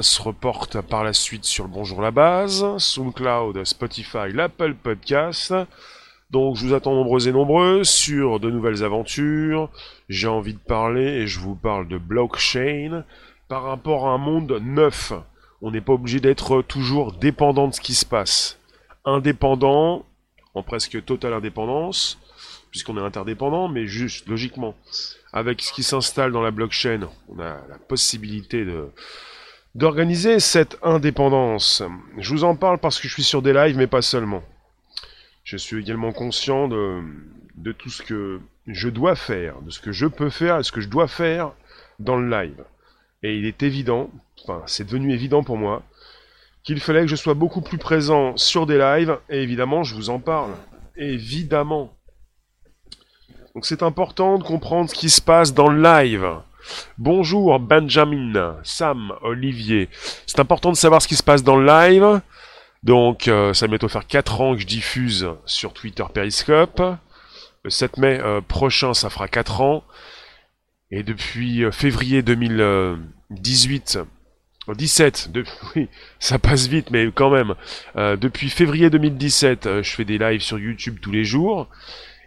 se reporte par la suite sur le Bonjour la base, SoundCloud, Spotify, l'Apple Podcast. Donc je vous attends nombreux et nombreux sur de nouvelles aventures. J'ai envie de parler et je vous parle de blockchain par rapport à un monde neuf. On n'est pas obligé d'être toujours dépendant de ce qui se passe. Indépendant, en presque totale indépendance, puisqu'on est interdépendant, mais juste logiquement. Avec ce qui s'installe dans la blockchain, on a la possibilité de d'organiser cette indépendance. Je vous en parle parce que je suis sur des lives, mais pas seulement. Je suis également conscient de, tout ce que je dois faire, de ce que je peux faire et ce que je dois faire dans le live. Et il est évident, enfin c'est devenu évident pour moi, qu'il fallait que je sois beaucoup plus présent sur des lives, et évidemment je vous en parle. Évidemment. Donc c'est important de comprendre ce qui se passe dans le live. Bonjour Benjamin, Sam, Olivier. C'est important de savoir ce qui se passe dans le live. Donc euh, ça va bientôt faire 4 ans que je diffuse sur Twitter Periscope. Le 7 mai euh, prochain, ça fera 4 ans. Et depuis euh, février 2018, 17, de, oui, ça passe vite, mais quand même. depuis février 2017, je fais des lives sur YouTube tous les jours.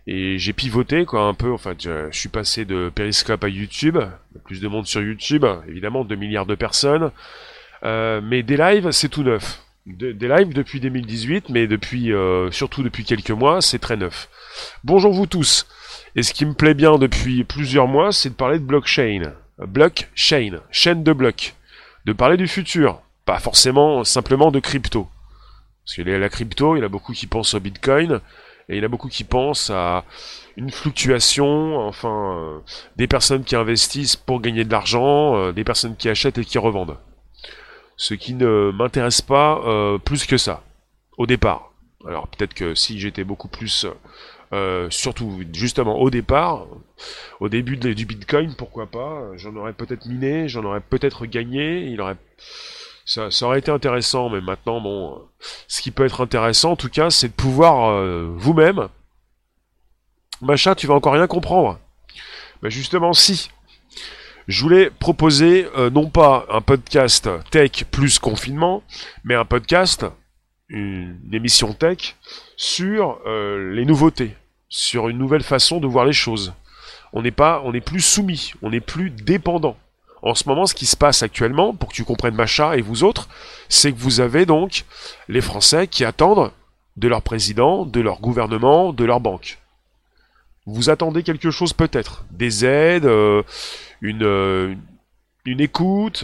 Et j'ai pivoté quoi un peu, enfin je, suis passé de Periscope à YouTube, plus de monde sur YouTube, évidemment 2 milliards de personnes. Euh, mais des lives, c'est tout neuf. des lives depuis 2018, mais depuis euh, surtout depuis quelques mois, c'est très neuf. Bonjour vous tous. Et ce qui me plaît bien depuis plusieurs mois, c'est de parler de blockchain. Blockchain, chaîne de blocs. De parler du futur, pas forcément simplement de crypto. Parce que la crypto, il y a beaucoup qui pensent au Bitcoin, et il y a beaucoup qui pensent à une fluctuation, enfin, euh, des personnes qui investissent pour gagner de l'argent, euh, des personnes qui achètent et qui revendent. Ce qui ne m'intéresse pas euh, plus que ça, au départ. Alors peut-être que si j'étais beaucoup plus, surtout justement au départ, au début du Bitcoin, pourquoi pas, j'en aurais peut-être miné, j'en aurais peut-être gagné, il aurait ça, aurait été intéressant, mais maintenant, bon, ce qui peut être intéressant, en tout cas, c'est de pouvoir euh, vous-même, machin, tu vas encore rien comprendre. Ben justement, si. Je voulais proposer euh, non pas un podcast tech plus confinement, mais un podcast, une, émission tech sur euh, les nouveautés, sur une nouvelle façon de voir les choses. On n'est pas, on n'est plus soumis, on n'est plus dépendant. En ce moment, ce qui se passe actuellement, pour que tu comprennes Macha et vous autres, c'est que vous avez donc les Français qui attendent de leur président, de leur gouvernement, de leur banque. Vous attendez quelque chose peut-être, des aides, euh, une, euh, une écoute?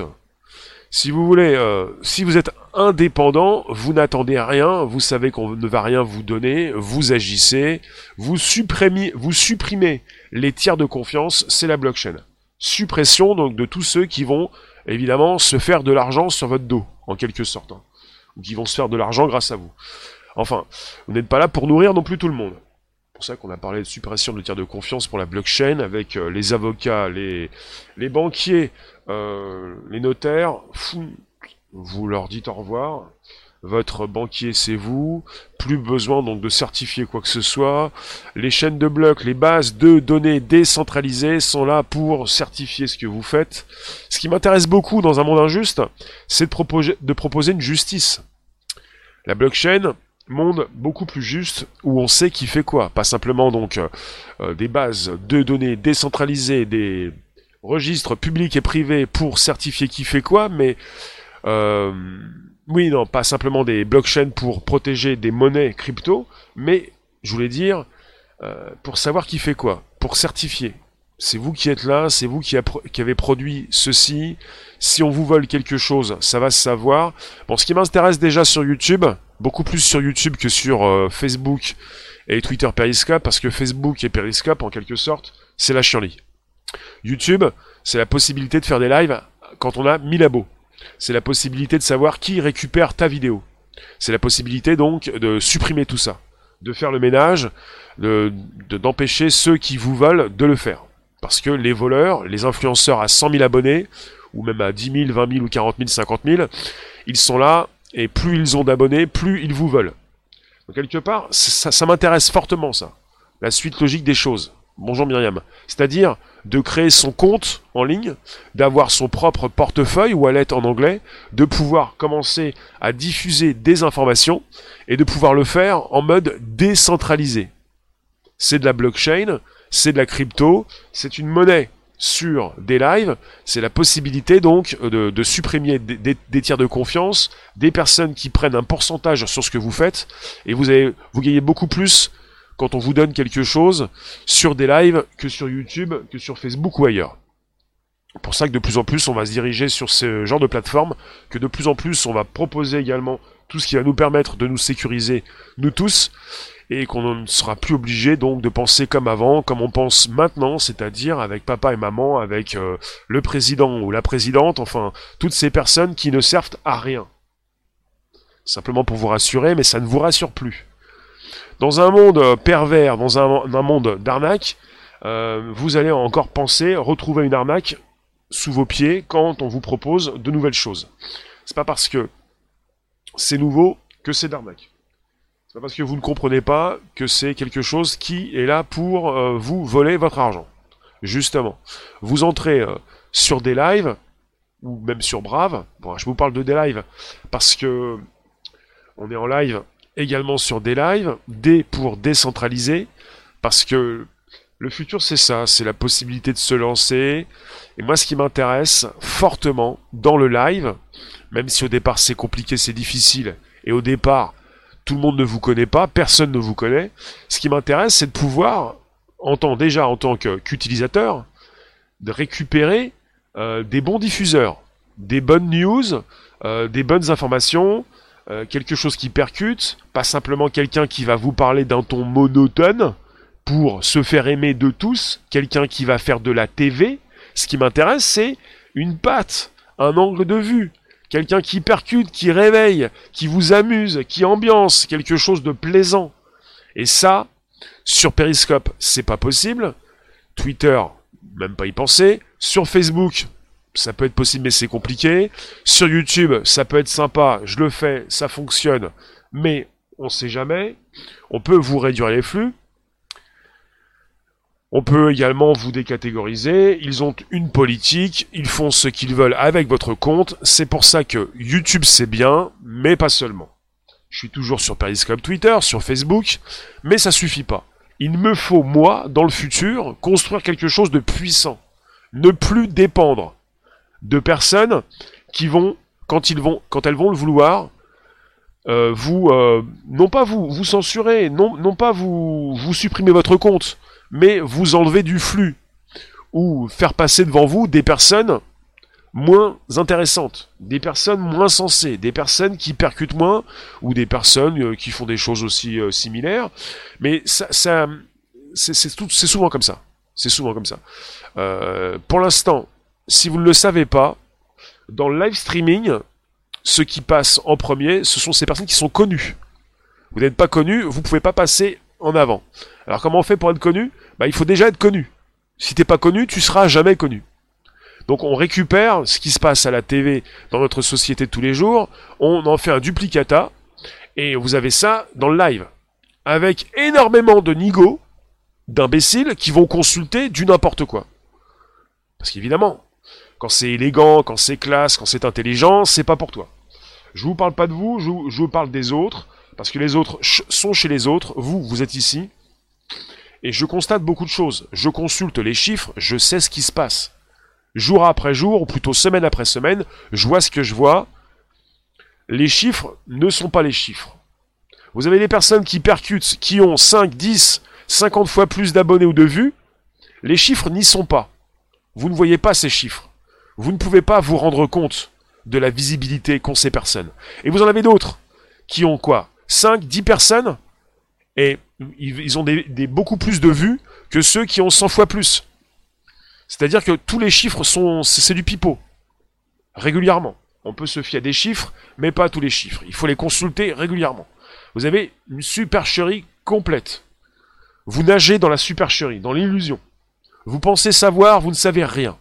Si vous voulez, euh, si vous êtes indépendant, vous n'attendez rien, vous savez qu'on ne va rien vous donner, vous agissez, vous supprimez, vous supprimez les tiers de confiance, c'est la blockchain suppression donc de tous ceux qui vont évidemment se faire de l'argent sur votre dos, en quelque sorte, hein. ou qui vont se faire de l'argent grâce à vous. Enfin, vous n'êtes pas là pour nourrir non plus tout le monde. C'est pour ça qu'on a parlé de suppression de tiers de confiance pour la blockchain avec euh, les avocats, les, les banquiers, euh, les notaires. vous leur dites au revoir votre banquier c'est vous, plus besoin donc de certifier quoi que ce soit. Les chaînes de blocs, les bases de données décentralisées sont là pour certifier ce que vous faites. Ce qui m'intéresse beaucoup dans un monde injuste, c'est de, proposer, de proposer une justice. La blockchain, monde beaucoup plus juste où on sait qui fait quoi, pas simplement donc euh, euh, des bases de données décentralisées, des registres publics et privés pour certifier qui fait quoi, mais euh, oui, non, pas simplement des blockchains pour protéger des monnaies crypto, mais, je voulais dire, euh, pour savoir qui fait quoi, pour certifier. C'est vous qui êtes là, c'est vous qui, avez produit ceci. Si on vous vole quelque chose, ça va se savoir. Bon, ce qui m'intéresse déjà sur YouTube, beaucoup plus sur YouTube que sur euh, Facebook et Twitter Periscope, parce que Facebook et Periscope, en quelque sorte, c'est la chienlit. YouTube, c'est la possibilité de faire des lives quand on a 1000 abos c'est la possibilité de savoir qui récupère ta vidéo. C'est la possibilité donc de supprimer tout ça, de faire le ménage, d'empêcher de, ceux qui vous veulent de le faire. Parce que les voleurs, les influenceurs à 100 000 abonnés, ou même à 10 000, 20 000 ou 40 000, 50 000, ils sont là, et plus ils ont d'abonnés, plus ils vous veulent. Donc quelque part, ça m'intéresse fortement ça. La suite logique des choses. Bonjour Myriam. C'est-à-dire de créer son compte en ligne, d'avoir son propre portefeuille, wallet en anglais, de pouvoir commencer à diffuser des informations et de pouvoir le faire en mode décentralisé. C'est de la blockchain, c'est de la crypto, c'est une monnaie sur des lives, c'est la possibilité donc de, supprimer des, tiers de confiance, des personnes qui prennent un pourcentage sur ce que vous faites, et vous, avez, vous gagnez beaucoup plus quand on vous donne quelque chose sur des lives que sur YouTube, que sur Facebook ou ailleurs. Pour ça que de plus en plus on va se diriger sur ce genre de plateforme, que de plus en plus on va proposer également tout ce qui va nous permettre de nous sécuriser, nous tous, et qu'on ne sera plus obligé donc de penser comme avant, comme on pense maintenant, c'est-à-dire avec papa et maman, avec euh, le président ou la présidente, enfin toutes ces personnes qui ne servent à rien. Simplement pour vous rassurer, mais ça ne vous rassure plus. Dans un monde euh, pervers, dans un, monde d'arnaque, euh, vous allez encore penser retrouver une arnaque sous vos pieds quand on vous propose de nouvelles choses. C'est pas parce que c'est nouveau que c'est d'arnaque. C'est pas parce que vous ne comprenez pas que c'est quelque chose qui est là pour euh, vous voler votre argent. Justement, vous entrez sur des lives ou même sur Brave. Bon, je vous parle de des lives parce que on est en live également sur des lives, D pour décentraliser, parce que le futur c'est ça, c'est la possibilité de se lancer. Et moi ce qui m'intéresse fortement dans le live, même si au départ c'est compliqué, c'est difficile, et au départ tout le monde ne vous connaît pas, personne ne vous connaît, ce qui m'intéresse c'est de pouvoir, en tant, déjà en tant qu'utilisateur, de récupérer euh, des bons diffuseurs, des bonnes news, euh, des bonnes informations, euh, quelque chose qui percute, pas simplement quelqu'un qui va vous parler d'un ton monotone pour se faire aimer de tous, quelqu'un qui va faire de la TV. Ce qui m'intéresse, c'est une patte, un angle de vue, quelqu'un qui percute, qui réveille, qui vous amuse, qui ambiance, quelque chose de plaisant. Et ça, sur Periscope, c'est pas possible. Twitter, même pas y penser. Sur Facebook, ça peut être possible mais c'est compliqué. Sur YouTube, ça peut être sympa, je le fais, ça fonctionne, mais on sait jamais. On peut vous réduire les flux. On peut également vous décatégoriser. Ils ont une politique, ils font ce qu'ils veulent avec votre compte. C'est pour ça que YouTube c'est bien, mais pas seulement. Je suis toujours sur Periscope Twitter, sur Facebook, mais ça suffit pas. Il me faut, moi, dans le futur, construire quelque chose de puissant. Ne plus dépendre de personnes qui vont, quand ils vont, quand elles vont le vouloir, euh, vous, euh, non pas vous, vous censurer, non, non pas vous, vous supprimer votre compte, mais vous enlever du flux ou faire passer devant vous des personnes moins intéressantes, des personnes moins sensées, des personnes qui percutent moins ou des personnes euh, qui font des choses aussi similaires. Mais ça, ça c'est souvent comme ça. C'est souvent comme ça. pour l'instant, si vous ne le savez pas, dans le live streaming, ce qui passe en premier, ce sont ces personnes qui sont connues. Vous n'êtes pas connu, vous ne pouvez pas passer en avant. Alors comment on fait pour être connu? Bah, Il faut déjà être connu. Si t'es pas connu, tu seras jamais connu. Donc on récupère ce qui se passe à la TV dans notre société tous les jours, on en fait un duplicata, et vous avez ça dans le live. Avec énormément de nigauds, d'imbéciles qui vont consulter du n'importe quoi. Parce qu'évidemment, quand c'est élégant, quand c'est classe, quand c'est intelligent, c'est pas pour toi. Je vous parle pas de vous, je vous, parle des autres, parce que les autres sont chez les autres, vous, vous êtes ici, et je constate beaucoup de choses. Je consulte les chiffres, je sais ce qui se passe. Jour après jour, ou plutôt semaine après semaine, je vois ce que je vois. Les chiffres ne sont pas les chiffres. Vous avez des personnes qui percutent, qui ont 5, 10, 50 fois plus d'abonnés ou de vues. Les chiffres n'y sont pas. Vous ne voyez pas ces chiffres vous ne pouvez pas vous rendre compte de la visibilité qu'ont ces personnes. Et vous en avez d'autres qui ont quoi? 5, 10 personnes? Et ils ont des, beaucoup plus de vues que ceux qui ont 100 fois plus. C'est-à-dire que tous les chiffres sont c'est du pipeau. Régulièrement. On peut se fier à des chiffres, mais pas à tous les chiffres. Il faut les consulter régulièrement. Vous avez une supercherie complète. Vous nagez dans la supercherie, dans l'illusion. Vous pensez savoir, vous ne savez rien.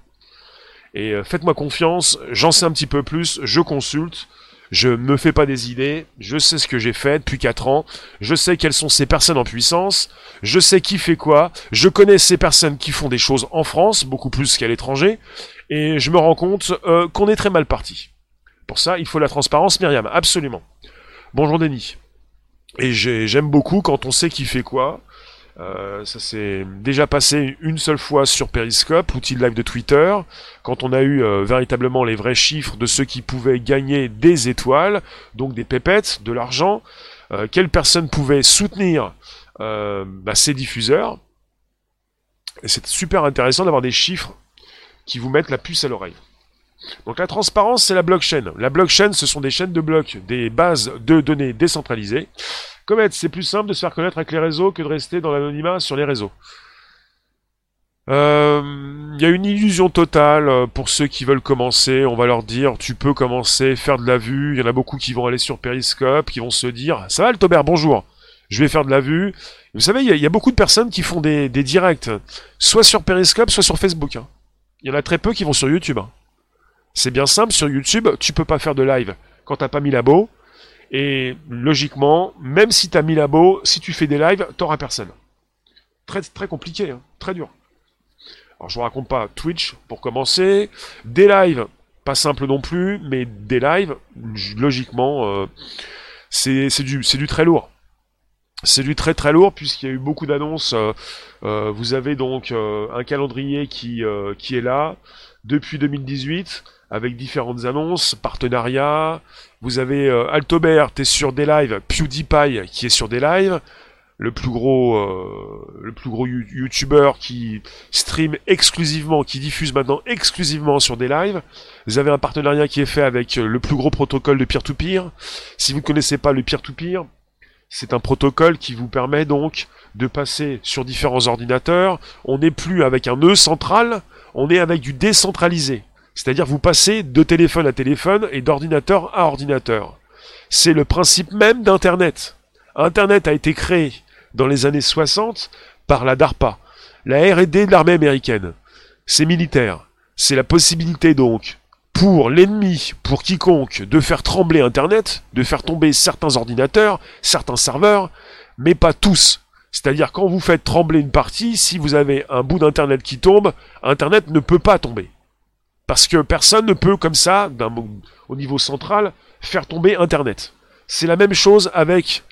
Et euh, faites-moi confiance, j'en sais un petit peu plus, je consulte, Je me fais pas des idées, je sais ce que j'ai fait depuis 4 ans, je sais quelles sont ces personnes en puissance, je sais qui fait quoi, je connais ces personnes qui font des choses en France, beaucoup plus qu'à l'étranger, et je me rends compte euh, qu'on est très mal parti. Pour ça, il faut la transparence, Myriam, absolument. Bonjour Denis. Et j'aime beaucoup quand on sait qui fait quoi, euh, ça s'est déjà passé une seule fois sur Periscope, l'outil de live de Twitter, quand on a eu euh, véritablement les vrais chiffres de ceux qui pouvaient gagner des étoiles, donc des pépettes, de l'argent, euh, quelles personnes pouvaient soutenir bah, ces diffuseurs? Et c'est super intéressant d'avoir des chiffres qui vous mettent la puce à l'oreille. Donc la transparence, c'est la blockchain. La blockchain, ce sont des chaînes de blocs, des bases de données décentralisées. Comet, c'est plus simple de se faire connaître avec les réseaux que de rester dans l'anonymat sur les réseaux. Il euh, y a une illusion totale euh, pour ceux qui veulent commencer. On va leur dire, tu peux commencer, faire de la vue. Il y en a beaucoup qui vont aller sur Periscope, qui vont se dire, ça va le Tobert, bonjour. Je vais faire de la vue. Vous savez, il y, a beaucoup de personnes qui font des, directs, soit sur Periscope, soit sur Facebook. Hein. Il y en a très peu qui vont sur YouTube. C'est bien simple, sur YouTube, tu peux pas faire de live quand t'as pas mis labo. Et logiquement, même si t'as mis labo, si tu fais des lives, t'auras personne. Très compliqué, hein, très dur. Alors je vous raconte pas Twitch pour commencer, des lives, pas simple non plus, mais des lives, logiquement, euh, c'est du très lourd. C'est du très très lourd puisqu'il y a eu beaucoup d'annonces. Euh, euh, vous avez donc un calendrier qui est là depuis 2018 avec différentes annonces, partenariats. Vous avez euh, Altobert, t'es sur des lives, PewDiePie qui est sur des lives, le plus gros, euh, le plus gros YouTuber qui stream exclusivement, qui diffuse maintenant exclusivement sur des lives. Vous avez un partenariat qui est fait avec euh, le plus gros protocole de peer-to-peer. Si vous ne connaissez pas le peer-to-peer, c'est un protocole qui vous permet donc de passer sur différents ordinateurs. On n'est plus avec un nœud central, on est avec du décentralisé. C'est-à-dire vous passez de téléphone à téléphone et d'ordinateur à ordinateur. C'est le principe même d'Internet. Internet a été créé dans les années 60 par la DARPA, la R&D de l'armée américaine. C'est militaire. C'est la possibilité donc pour l'ennemi, pour quiconque, de faire trembler Internet, de faire tomber certains ordinateurs, certains serveurs, mais pas tous. C'est-à-dire quand vous faites trembler une partie, si vous avez un bout d'Internet qui tombe, Internet ne peut pas tomber. Parce que personne ne peut, comme ça, au niveau central, faire tomber Internet. C'est la même chose avec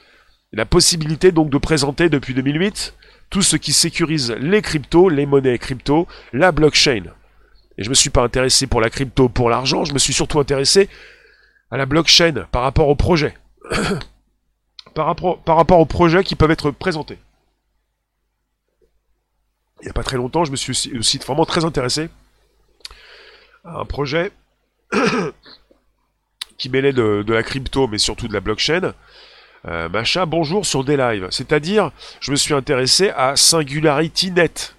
la possibilité donc de présenter depuis 2008 tout ce qui sécurise les cryptos, les monnaies crypto, la blockchain. Et je me suis pas intéressé pour la crypto pour l'argent, je me suis surtout intéressé à la blockchain par rapport par, rapport, par rapport aux projets qui peuvent être présentés. Il n'y a pas très longtemps, je me suis aussi vraiment très intéressé un projet qui mêlait de, la crypto, mais surtout de la blockchain. Euh, machin, bonjour sur des lives. C'est-à-dire, je me suis intéressé à SingularityNet.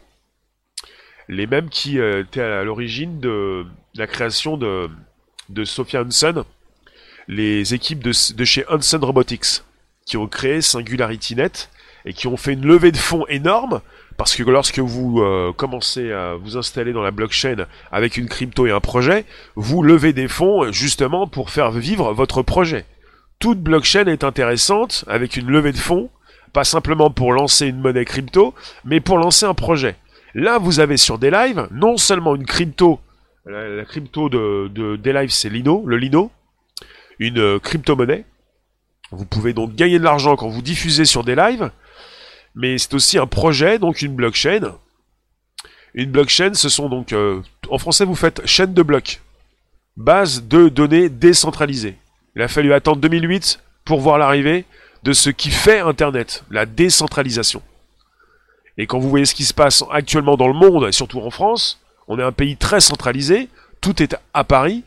Les mêmes qui euh, étaient à l'origine de la création de, de Sophia Hansen, les équipes de, de chez Hansen Robotics, qui ont créé SingularityNet et qui ont fait une levée de fonds énorme parce que lorsque vous euh, commencez à vous installer dans la blockchain avec une crypto et un projet, vous levez des fonds justement pour faire vivre votre projet. Toute blockchain est intéressante avec une levée de fonds, pas simplement pour lancer une monnaie crypto, mais pour lancer un projet. Là, vous avez sur des lives non seulement une crypto, la, crypto de, de des lives c'est Lino, le Lino, une euh, crypto-monnaie. Vous pouvez donc gagner de l'argent quand vous diffusez sur des lives, mais c'est aussi un projet, donc une blockchain. Une blockchain, ce sont donc, euh, en français vous faites chaîne de blocs, base de données décentralisées. Il a fallu attendre 2008 pour voir l'arrivée de ce qui fait Internet, la décentralisation. Et quand vous voyez ce qui se passe actuellement dans le monde, et surtout en France, on est un pays très centralisé, tout est à Paris,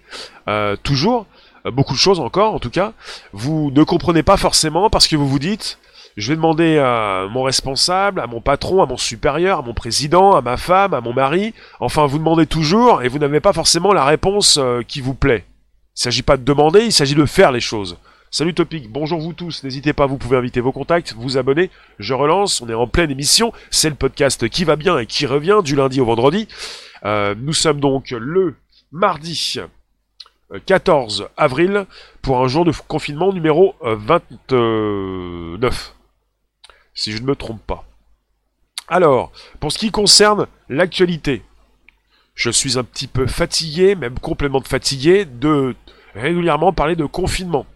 euh, toujours, euh, beaucoup de choses encore en tout cas, vous ne comprenez pas forcément parce que vous vous dites, je vais demander à mon responsable, à mon patron, à mon supérieur, à mon président, à ma femme, à mon mari. Enfin, vous demandez toujours et vous n'avez pas forcément la réponse euh, qui vous plaît. Il ne s'agit pas de demander, il s'agit de faire les choses. Salut Topic, bonjour vous tous, n'hésitez pas, vous pouvez inviter vos contacts, vous abonner, je relance, on est en pleine émission, c'est le podcast qui va bien et qui revient du lundi au vendredi. Euh, nous sommes donc le mardi 14 avril pour un jour de confinement numéro 29. Si je ne me trompe pas. Alors, pour ce qui concerne l'actualité, je suis un petit peu fatigué, même complètement fatigué, de régulièrement parler de confinement.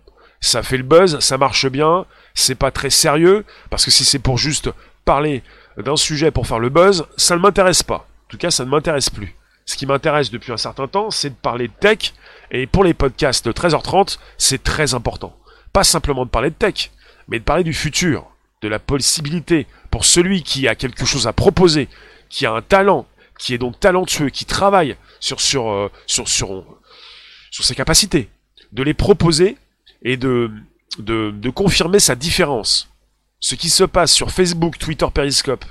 Ça fait le buzz, ça marche bien, c'est pas très sérieux, parce que si c'est pour juste parler d'un sujet pour faire le buzz, ça ne m'intéresse pas. En tout cas, ça ne m'intéresse plus. Ce qui m'intéresse depuis un certain temps, c'est de parler de tech, et pour les podcasts de 13h30, c'est très important. Pas simplement de parler de tech, mais de parler du futur, de la possibilité pour celui qui a quelque chose à proposer, qui a un talent, qui est donc talentueux, qui travaille sur, sur, euh, ses capacités, de les proposer et de confirmer sa différence. Ce qui se passe sur Facebook, Twitter, Periscope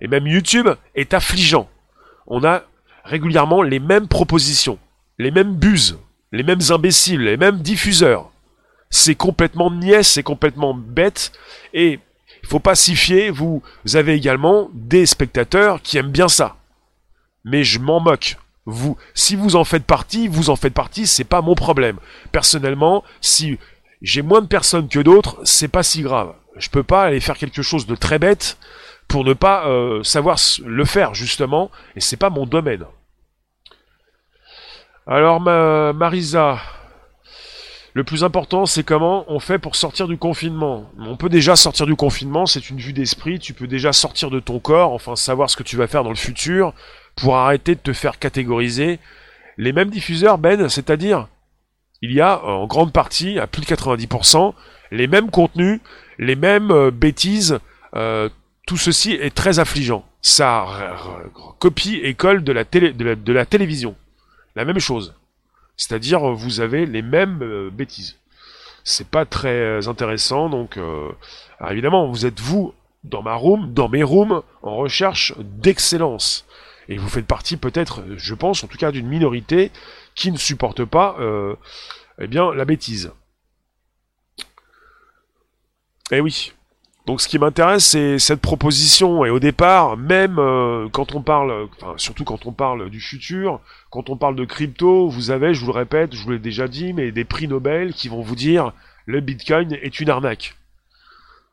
et même YouTube est affligeant. On a régulièrement les mêmes propositions, les mêmes buses, les mêmes imbéciles, les mêmes diffuseurs. C'est complètement niais, c'est complètement bête et il faut pas s'y fier, vous avez également des spectateurs qui aiment bien ça. Mais je m'en moque. Si vous en faites partie, vous en faites partie, c'est pas mon problème. Personnellement, si j'ai moins de personnes que d'autres, c'est pas si grave. Je peux pas aller faire quelque chose de très bête pour ne pas euh, savoir le faire justement, et c'est pas mon domaine. Alors ma, Marisa, le plus important, c'est comment on fait pour sortir du confinement. On peut déjà sortir du confinement, c'est une vue d'esprit, tu peux déjà sortir de ton corps, enfin savoir ce que tu vas faire dans le futur, pour arrêter de te faire catégoriser. Les mêmes diffuseurs, Ben, c'est-à-dire, il y a en grande partie, à plus de 90%, les mêmes contenus, les mêmes euh, bêtises, euh, tout ceci est très affligeant. Ça copie et colle de la, télé, de la télévision. La même chose. C'est-à-dire, vous avez les mêmes euh, bêtises. C'est pas très intéressant, donc évidemment, vous êtes vous dans ma room, dans mes rooms, en recherche d'excellence. Et vous faites partie peut-être, je pense, en tout cas d'une minorité qui ne supporte pas, euh, eh bien, la bêtise. Eh oui. Donc ce qui m'intéresse, c'est cette proposition. Et au départ, même euh, quand on parle, enfin surtout quand on parle du futur, quand on parle de crypto, vous avez, je vous le répète, je vous l'ai déjà dit, mais des prix Nobel qui vont vous dire le Bitcoin est une arnaque.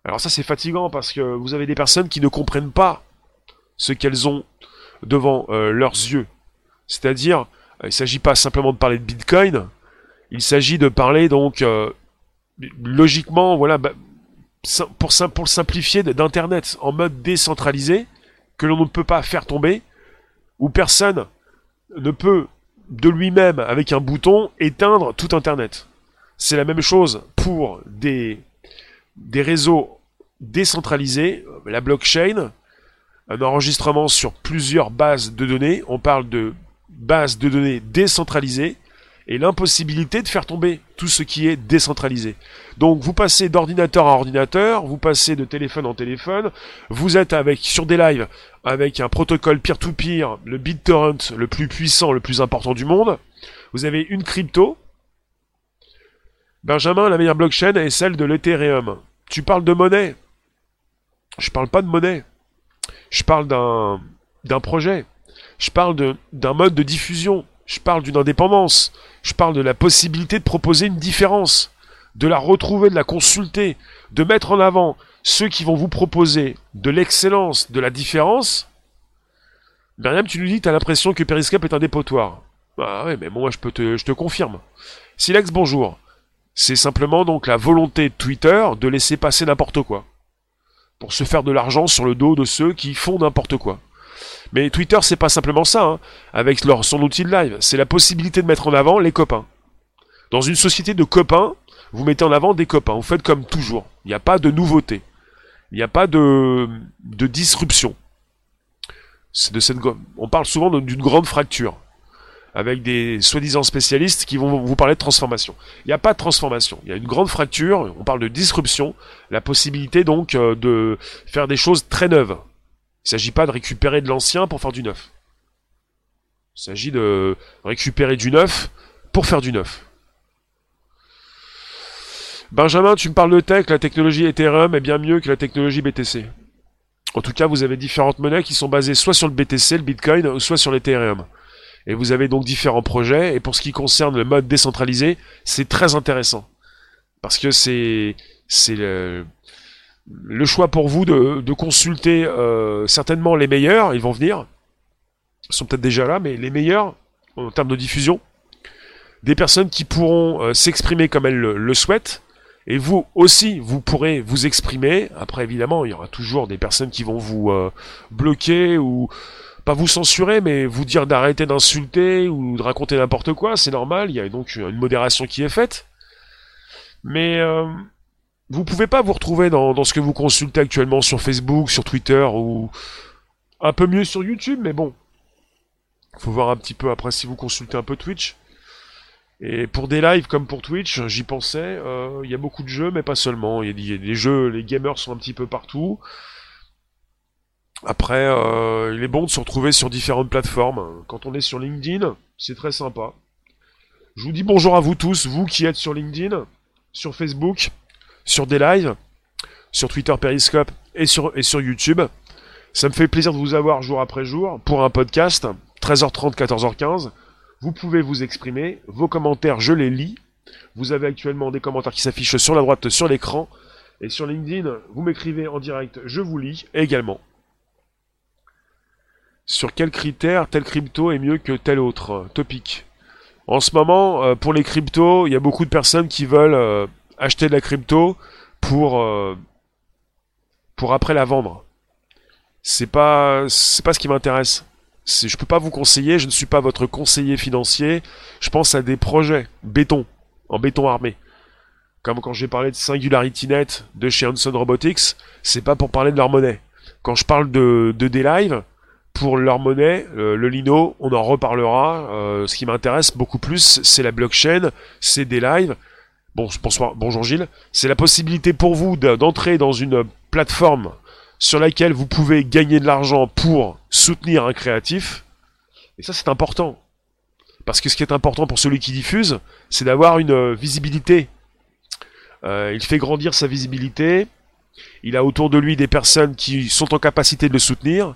Alors ça c'est fatigant parce que vous avez des personnes qui ne comprennent pas ce qu'elles ont devant euh, leurs yeux. C'est-à-dire, euh, il ne s'agit pas simplement de parler de Bitcoin, il s'agit de parler donc euh, logiquement, voilà, bah, pour, simplifier, d'Internet en mode décentralisé, que l'on ne peut pas faire tomber, où personne ne peut de lui-même, avec un bouton, éteindre tout Internet. C'est la même chose pour des, des réseaux décentralisés, la blockchain, un enregistrement sur plusieurs bases de données. On parle de bases de données décentralisées et l'impossibilité de faire tomber tout ce qui est décentralisé. Donc vous passez d'ordinateur à ordinateur, vous passez de téléphone en téléphone, vous êtes avec sur des lives avec un protocole peer-to-peer, le BitTorrent le plus puissant, le plus important du monde. Vous avez une crypto. Benjamin, la meilleure blockchain est celle de l'Ethereum. Tu parles de monnaie? Je parle pas de monnaie. Je parle d'un, d'un projet. Je parle d'un mode de diffusion. Je parle d'une indépendance. Je parle de la possibilité de proposer une différence. De la retrouver, de la consulter. De mettre en avant ceux qui vont vous proposer de l'excellence, de la différence. Myriam, tu nous dis que tu as l'impression que Periscope est un dépotoir. Bah ouais, mais moi je peux te, je te confirme. Silex, bonjour. C'est simplement donc la volonté de Twitter de laisser passer n'importe quoi pour se faire de l'argent sur le dos de ceux qui font n'importe quoi. Mais Twitter, c'est pas simplement ça, hein, avec leur, son outil live. C'est la possibilité de mettre en avant les copains. Dans une société de copains, vous mettez en avant des copains. Vous faites comme toujours. Il n'y a pas de nouveauté. Il n'y a pas de, de disruption. C'est de cette, on parle souvent d'une grande fracture avec des soi-disant spécialistes qui vont vous parler de transformation. Il n'y a pas de transformation, il y a une grande fracture, on parle de disruption, la possibilité donc euh, de faire des choses très neuves. Il ne s'agit pas de récupérer de l'ancien pour faire du neuf. Il s'agit de récupérer du neuf pour faire du neuf. Benjamin, tu me parles de tech, la technologie Ethereum est bien mieux que la technologie BTC. En tout cas, vous avez différentes monnaies qui sont basées soit sur le BTC, le Bitcoin, soit sur l'Ethereum. Et vous avez donc différents projets. Et pour ce qui concerne le mode décentralisé, c'est très intéressant. Parce que c'est c'est le, le choix pour vous de, consulter euh, certainement les meilleurs. Ils vont venir. Ils sont peut-être déjà là, mais les meilleurs en termes de diffusion. Des personnes qui pourront euh, s'exprimer comme elles le, souhaitent. Et vous aussi, vous pourrez vous exprimer. Après, évidemment, il y aura toujours des personnes qui vont vous euh, bloquer ou pas vous censurer, mais vous dire d'arrêter d'insulter ou de raconter n'importe quoi. C'est normal. Il y a donc une modération qui est faite. Mais vous pouvez pas vous retrouver dans, dans, ce que vous consultez actuellement sur Facebook, sur Twitter ou un peu mieux sur YouTube, mais bon. Faut voir un petit peu après si vous consultez un peu Twitch. Et pour des lives comme pour Twitch, j'y pensais, euh, il y a beaucoup de jeux, mais pas seulement. Il y, a des jeux, les gamers sont un petit peu partout. Après, euh, il est bon de se retrouver sur différentes plateformes. Quand on est sur LinkedIn, c'est très sympa. Je vous dis bonjour à vous tous, vous qui êtes sur LinkedIn, sur Facebook, sur des lives, sur Twitter Periscope et sur, YouTube. Ça me fait plaisir de vous avoir jour après jour pour un podcast, 13h30, 14h15. Vous pouvez vous exprimer, vos commentaires, je les lis. Vous avez actuellement des commentaires qui s'affichent sur la droite sur l'écran. Et sur LinkedIn, vous m'écrivez en direct, je vous lis également. Sur quels critères tel crypto est mieux que tel autre Topic? En ce moment, euh, pour les cryptos, il y a beaucoup de personnes qui veulent euh, acheter de la crypto pour, euh, pour après la vendre. C'est pas, c'est pas ce qui m'intéresse je peux pas vous conseiller, je ne suis pas votre conseiller financier. Je pense à des projets béton, en béton armé. Comme quand j'ai parlé de SingularityNet de chez Hanson Robotics, c'est pas pour parler de leur monnaie. Quand je parle de, de pour leur monnaie, le Lino, on en reparlera. Euh, ce qui m'intéresse beaucoup plus, c'est la blockchain, c'est D-Live. Bon, bonsoir, bonjour Gilles. C'est la possibilité pour vous d'entrer dans une plateforme sur laquelle vous pouvez gagner de l'argent pour soutenir un créatif. Et ça, c'est important. Parce que ce qui est important pour celui qui diffuse, c'est d'avoir une euh, visibilité. Euh, il fait grandir sa visibilité. Il a autour de lui des personnes qui sont en capacité de le soutenir.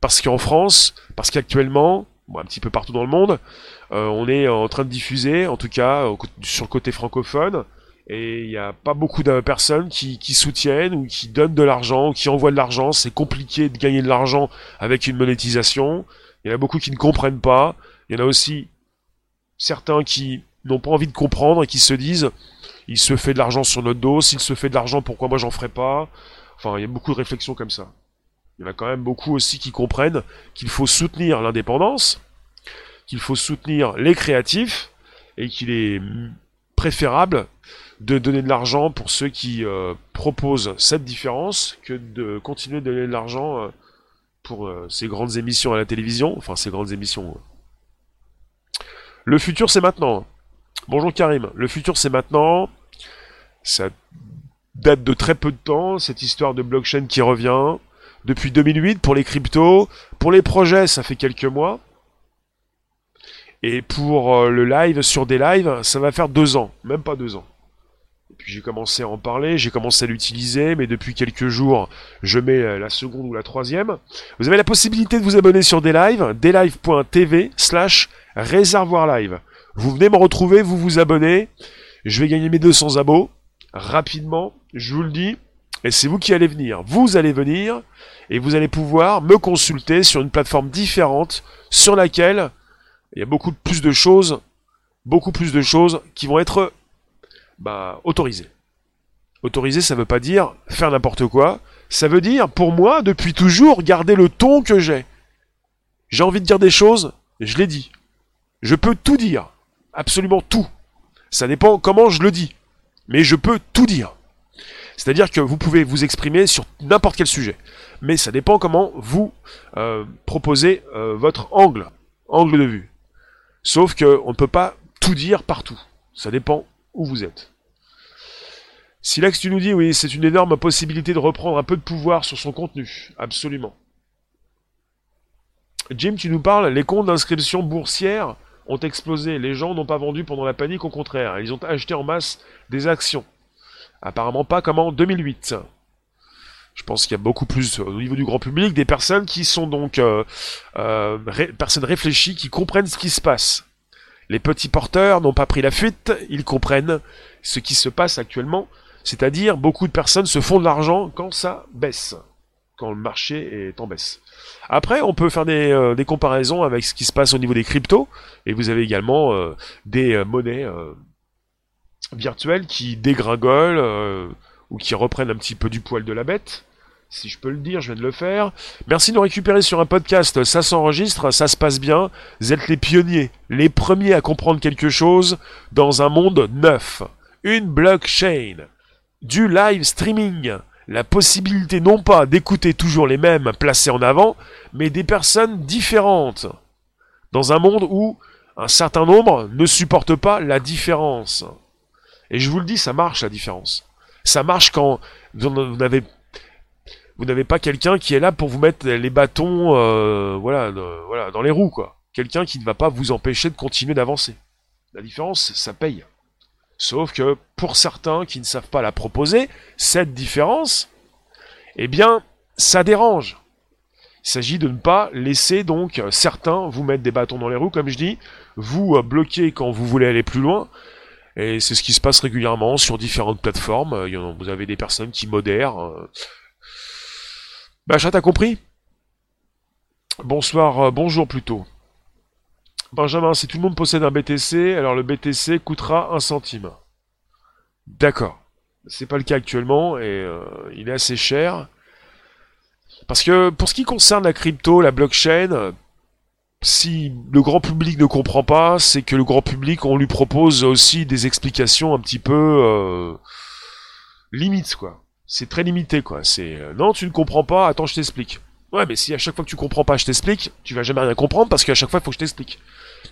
Parce qu'en France, parce qu'actuellement, un petit peu partout dans le monde, on est en train de diffuser, en tout cas sur le côté francophone, et il n'y a pas beaucoup de personnes qui, soutiennent ou qui donnent de l'argent qui envoient de l'argent. C'est compliqué de gagner de l'argent avec une monétisation. Il y en a beaucoup qui ne comprennent pas. Il y en a aussi certains qui n'ont pas envie de comprendre et qui se disent il se fait de l'argent sur notre dos, s'il se fait de l'argent, pourquoi moi j'en ferai pas? Enfin, il y a beaucoup de réflexions comme ça. Il y en a quand même beaucoup aussi qui comprennent qu'il faut soutenir l'indépendance, qu'il faut soutenir les créatifs, et qu'il est préférable de donner de l'argent pour ceux qui euh, proposent cette différence que de continuer de donner de l'argent euh, pour euh, ces grandes émissions à la télévision, enfin ces grandes émissions. Le futur c'est maintenant. Bonjour Karim, le futur c'est maintenant. Ça date de très peu de temps, cette histoire de blockchain qui revient. Depuis 2008 pour les cryptos, pour les projets ça fait quelques mois. Et pour le live sur des lives, ça va faire deux ans, même pas deux ans. Puis j'ai commencé à en parler, j'ai commencé à l'utiliser, mais depuis quelques jours, je mets la seconde ou la troisième. Vous avez la possibilité de vous abonner sur des lives, deslive.tv slash réservoir live. Vous venez me retrouver, vous vous abonnez, je vais gagner mes 200 abos, rapidement, je vous le dis, et c'est vous qui allez venir. Vous allez venir, et vous allez pouvoir me consulter sur une plateforme différente, sur laquelle il y a beaucoup plus de choses, beaucoup plus de choses qui vont être bah, autorisé. Autorisé, ça veut pas dire faire n'importe quoi. Ça veut dire, pour moi, depuis toujours, garder le ton que j'ai. J'ai envie de dire des choses, je l'ai dit. Je peux tout dire. Absolument tout. Ça dépend comment je le dis. Mais je peux tout dire. C'est-à-dire que vous pouvez vous exprimer sur n'importe quel sujet. Mais ça dépend comment vous euh, proposez euh, votre angle, angle de vue. Sauf qu'on ne peut pas tout dire partout. Ça dépend où vous êtes. Silex, tu nous dis, oui, c'est une énorme possibilité de reprendre un peu de pouvoir sur son contenu. Absolument. Jim, tu nous parles, les comptes d'inscription boursière ont explosé. Les gens n'ont pas vendu pendant la panique, au contraire. Ils ont acheté en masse des actions. Apparemment pas comme en 2008. Je pense qu'il y a beaucoup plus au niveau du grand public des personnes qui sont donc euh, euh, personnes réfléchies, qui comprennent ce qui se passe. Les petits porteurs n'ont pas pris la fuite, ils comprennent ce qui se passe actuellement, c'est-à-dire beaucoup de personnes se font de l'argent quand ça baisse, quand le marché est en baisse. Après, on peut faire des, euh, des comparaisons avec ce qui se passe au niveau des cryptos, et vous avez également des monnaies virtuelles qui dégringolent ou qui reprennent un petit peu du poil de la bête. Si je peux le dire, je viens de le faire. Merci de nous récupérer sur un podcast, ça s'enregistre, ça se passe bien. Vous êtes les pionniers, les premiers à comprendre quelque chose dans un monde neuf. Une blockchain, du live streaming, la possibilité non pas d'écouter toujours les mêmes placés en avant, mais des personnes différentes. Dans un monde où un certain nombre ne supportent pas la différence. Et je vous le dis, ça marche la différence. Ça marche quand vous n'avez pas quelqu'un qui est là pour vous mettre les bâtons euh, voilà, dans les roues, quoi. Quelqu'un qui ne va pas vous empêcher de continuer d'avancer. La différence, ça paye. Sauf que pour certains qui ne savent pas la proposer, cette différence, eh bien, ça dérange. Il s'agit de ne pas laisser donc certains vous mettre des bâtons dans les roues, comme je dis, vous euh, bloquer quand vous voulez aller plus loin, et c'est ce qui se passe régulièrement sur différentes plateformes. Vous avez des personnes qui modèrent. Euh. Bah, t'as compris? Bonsoir, euh, bonjour plutôt. Benjamin, si tout le monde possède un BTC, alors le BTC coûtera un centime. D'accord. C'est pas le cas actuellement et euh, il est assez cher. Parce que pour ce qui concerne la crypto, la blockchain, si le grand public ne comprend pas, c'est que le grand public, on lui propose aussi des explications un petit peu euh, limites, quoi. C'est très limité, quoi. C'est euh, non, tu ne comprends pas, attends, je t'explique. Ouais, mais si à chaque fois que tu comprends pas, je t'explique, tu vas jamais rien comprendre parce qu'à chaque fois, il faut que je t'explique.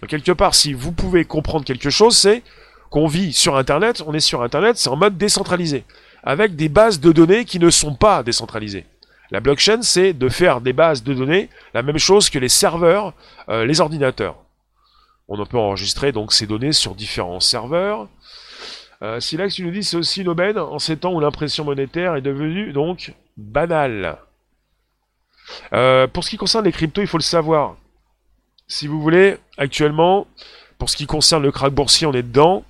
Donc quelque part, si vous pouvez comprendre quelque chose, c'est qu'on vit sur Internet, on est sur Internet, c'est en mode décentralisé, avec des bases de données qui ne sont pas décentralisées. La blockchain, c'est de faire des bases de données la même chose que les serveurs, euh, les ordinateurs. On peut enregistrer donc ces données sur différents serveurs. Euh, si là que tu nous dis c'est aussi une aubaine en ces temps où l'impression monétaire est devenue donc banale. Euh, pour ce qui concerne les cryptos, il faut le savoir. Si vous voulez, actuellement, pour ce qui concerne le crack boursier, on est dedans.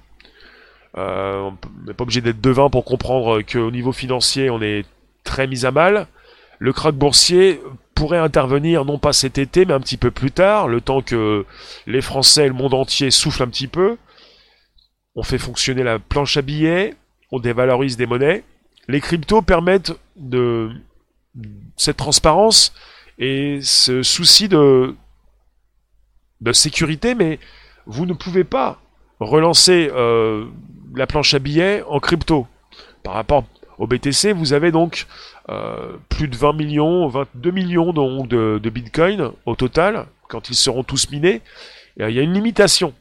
on n'est pas obligé d'être devin pour comprendre qu'au niveau financier, on est très mis à mal. Le krach boursier pourrait intervenir non pas cet été, mais un petit peu plus tard, le temps que les Français et le monde entier soufflent un petit peu. On fait fonctionner la planche à billets, on dévalorise des monnaies. Les cryptos permettent de cette transparence et ce souci de, sécurité, mais vous ne pouvez pas relancer euh, la planche à billets en crypto. Par rapport au BTC, vous avez donc euh, plus de 20 millions, 22 millions donc, de, de Bitcoin au total, quand ils seront tous minés. Il y a une limitation.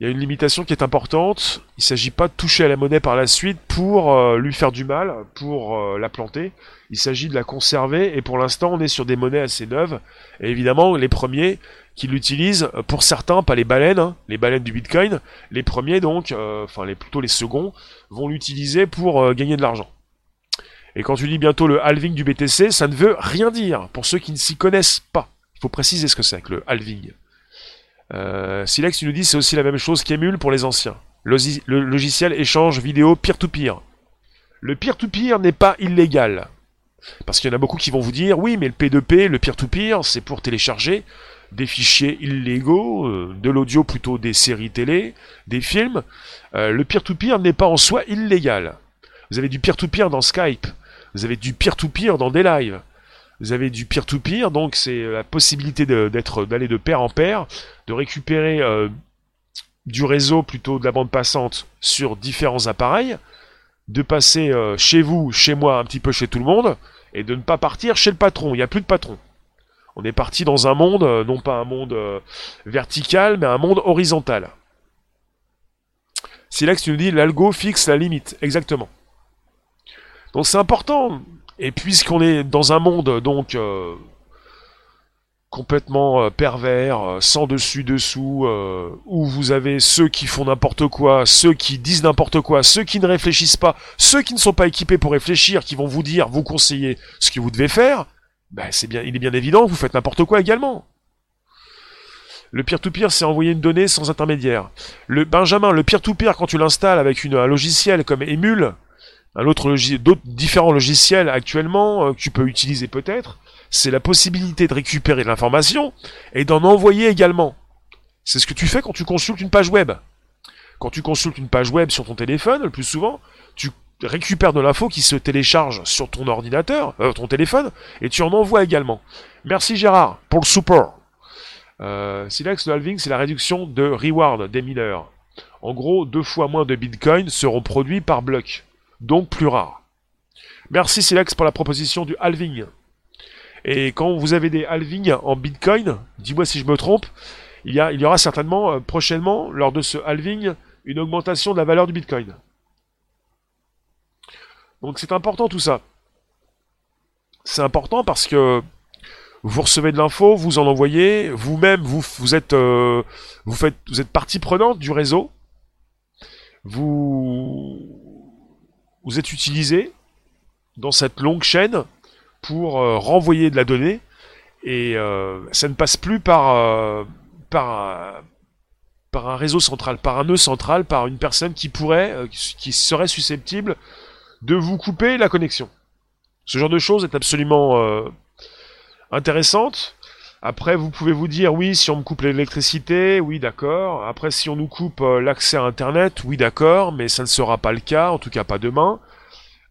Il y a une limitation qui est importante. Il ne s'agit pas de toucher à la monnaie par la suite pour euh, lui faire du mal, pour euh, la planter. Il s'agit de la conserver et pour l'instant on est sur des monnaies assez neuves. Et évidemment les premiers qui l'utilisent, pour certains, pas les baleines, hein, les baleines du Bitcoin, les premiers donc, euh, enfin les, plutôt les seconds, vont l'utiliser pour gagner de l'argent. Et quand tu dis bientôt le halving du BTC, ça ne veut rien dire pour ceux qui ne s'y connaissent pas. Il faut préciser ce que c'est que le halving. Euh, Silex, tu nous dis c'est aussi la même chose qu'Emule pour les anciens. Le, logiciel échange vidéo peer-to-peer. Le peer-to-peer n'est pas illégal. Parce qu'il y en a beaucoup qui vont vous dire oui, mais le P2P, le peer-to-peer, c'est pour télécharger des fichiers illégaux, euh, de l'audio plutôt des séries télé, des films. Euh, le peer-to-peer n'est pas en soi illégal. Vous avez du peer-to-peer dans Skype, vous avez du peer-to-peer dans des lives, vous avez du peer-to-peer, donc c'est la possibilité d'être d'aller de pair en pair, de récupérer euh, du réseau plutôt de la bande passante sur différents appareils, de passer chez vous, chez moi, un petit peu chez tout le monde, et de ne pas partir chez le patron. Il n'y a plus de patron. On est parti dans un monde, euh, non pas un monde vertical, mais un monde horizontal. C'est là que tu nous dis l'algo fixe la limite, exactement. Donc c'est important et puisqu'on est dans un monde donc euh, complètement euh, pervers, euh, sans dessus dessous, euh, où vous avez ceux qui font n'importe quoi, ceux qui disent n'importe quoi, ceux qui ne réfléchissent pas, ceux qui ne sont pas équipés pour réfléchir, qui vont vous dire, vous conseiller ce que vous devez faire, ben c'est bien, il est bien évident vous faites n'importe quoi également. Le peer-to-peer, c'est envoyer une donnée sans intermédiaire. Le Benjamin, le peer-to-peer, quand tu l'installes avec un logiciel comme Emule, un autre d'autres différents logiciels actuellement que tu peux utiliser peut-être, c'est la possibilité de récupérer de l'information et d'en envoyer également. C'est ce que tu fais quand tu consultes une page web. Quand tu consultes une page web sur ton téléphone, le plus souvent, tu récupères de l'info qui se télécharge sur ton ordinateur, euh, ton téléphone, et tu en envoies également. Merci Gérard pour le support. Euh, Silex, le halving, c'est la réduction de reward des mineurs. En gros, deux fois moins de bitcoins seront produits par bloc, donc plus rares. Merci Silex pour la proposition du halving. Et quand vous avez des halvings en Bitcoin, dis-moi si je me trompe, il y, il y aura certainement euh, prochainement, lors de ce halving, une augmentation de la valeur du Bitcoin. Donc c'est important tout ça. C'est important parce que vous recevez de l'info, vous en envoyez, vous-même vous, êtes euh, vous vous êtes partie prenante du réseau. Vous vous êtes utilisé dans cette longue chaîne pour euh, renvoyer de la donnée et euh, ça ne passe plus par par par un réseau central, par un nœud central, par une personne qui pourrait, qui serait susceptible de vous couper la connexion. Ce genre de choses est absolument intéressante. Après, vous pouvez vous dire, oui, si on me coupe l'électricité, oui, d'accord. Après, si on nous coupe l'accès à Internet, oui, d'accord, mais ça ne sera pas le cas, en tout cas pas demain.